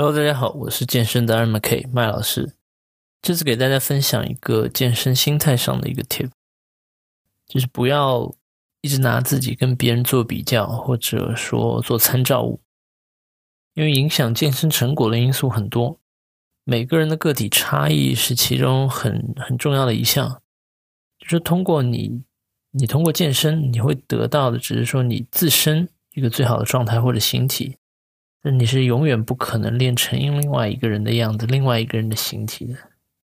Hello，大家好，我是健身的 a r m K 麦老师。这次给大家分享一个健身心态上的一个 tip，就是不要一直拿自己跟别人做比较，或者说做参照物，因为影响健身成果的因素很多，每个人的个体差异是其中很很重要的一项。就是通过你，你通过健身，你会得到的只是说你自身一个最好的状态或者形体。那你是永远不可能练成另外一个人的样子，另外一个人的形体的。